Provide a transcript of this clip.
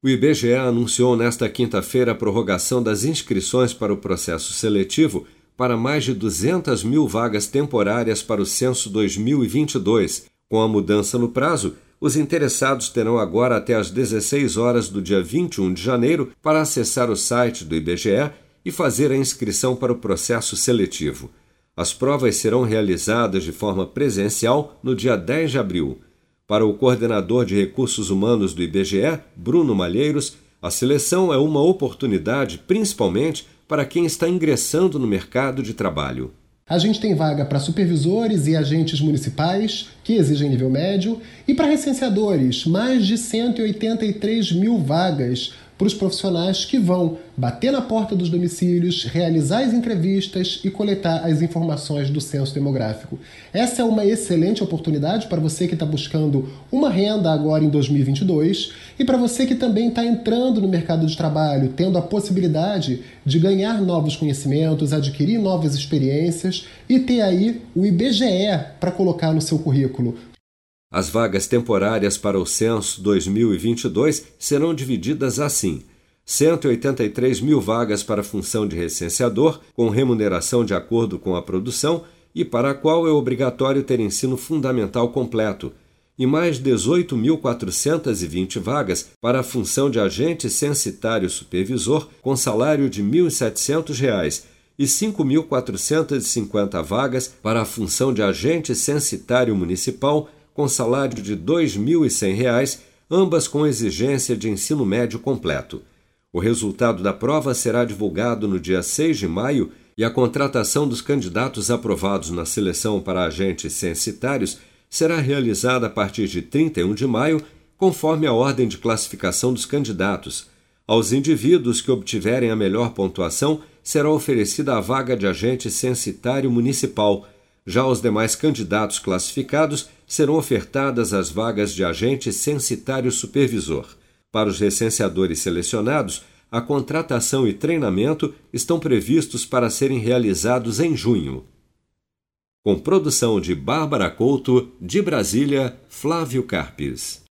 O IBGE anunciou nesta quinta-feira a prorrogação das inscrições para o processo seletivo para mais de 200 mil vagas temporárias para o censo 2022. Com a mudança no prazo, os interessados terão agora até às 16 horas do dia 21 de janeiro para acessar o site do IBGE e fazer a inscrição para o processo seletivo. As provas serão realizadas de forma presencial no dia 10 de abril. Para o coordenador de recursos humanos do IBGE, Bruno Malheiros, a seleção é uma oportunidade principalmente para quem está ingressando no mercado de trabalho. A gente tem vaga para supervisores e agentes municipais, que exigem nível médio, e para recenseadores, mais de 183 mil vagas para os profissionais que vão bater na porta dos domicílios, realizar as entrevistas e coletar as informações do censo demográfico. Essa é uma excelente oportunidade para você que está buscando uma renda agora em 2022 e para você que também está entrando no mercado de trabalho, tendo a possibilidade de ganhar novos conhecimentos, adquirir novas experiências e ter aí o IBGE para colocar no seu currículo. As vagas temporárias para o censo 2022 serão divididas assim: 183 mil vagas para a função de recenseador, com remuneração de acordo com a produção e para a qual é obrigatório ter ensino fundamental completo, e mais 18.420 vagas para a função de agente censitário supervisor, com salário de R$ 1.700 e 5.450 vagas para a função de agente censitário municipal com salário de R$ 2.100, ambas com exigência de ensino médio completo. O resultado da prova será divulgado no dia 6 de maio e a contratação dos candidatos aprovados na seleção para agentes censitários será realizada a partir de 31 de maio, conforme a ordem de classificação dos candidatos. Aos indivíduos que obtiverem a melhor pontuação, será oferecida a vaga de agente censitário municipal já aos demais candidatos classificados serão ofertadas as vagas de agente censitário supervisor. Para os recenseadores selecionados, a contratação e treinamento estão previstos para serem realizados em junho. Com produção de Bárbara Couto, de Brasília, Flávio Carpes.